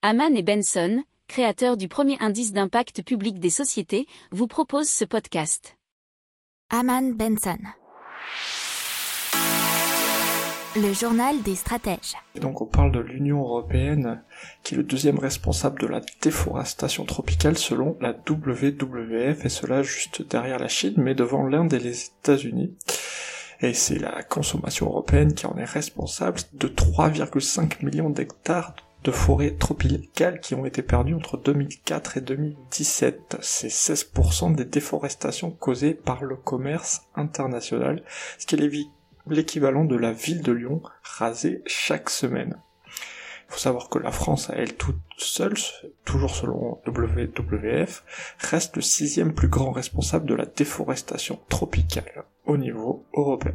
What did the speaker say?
Haman et Benson, créateurs du premier indice d'impact public des sociétés, vous proposent ce podcast. Haman Benson. Le journal des stratèges. Et donc on parle de l'Union européenne qui est le deuxième responsable de la déforestation tropicale selon la WWF et cela juste derrière la Chine mais devant l'Inde et les États-Unis. Et c'est la consommation européenne qui en est responsable de 3,5 millions d'hectares de forêts tropicales qui ont été perdues entre 2004 et 2017. C'est 16% des déforestations causées par le commerce international, ce qui est l'équivalent de la ville de Lyon rasée chaque semaine. Il faut savoir que la France, elle toute seule, toujours selon WWF, reste le sixième plus grand responsable de la déforestation tropicale au niveau européen.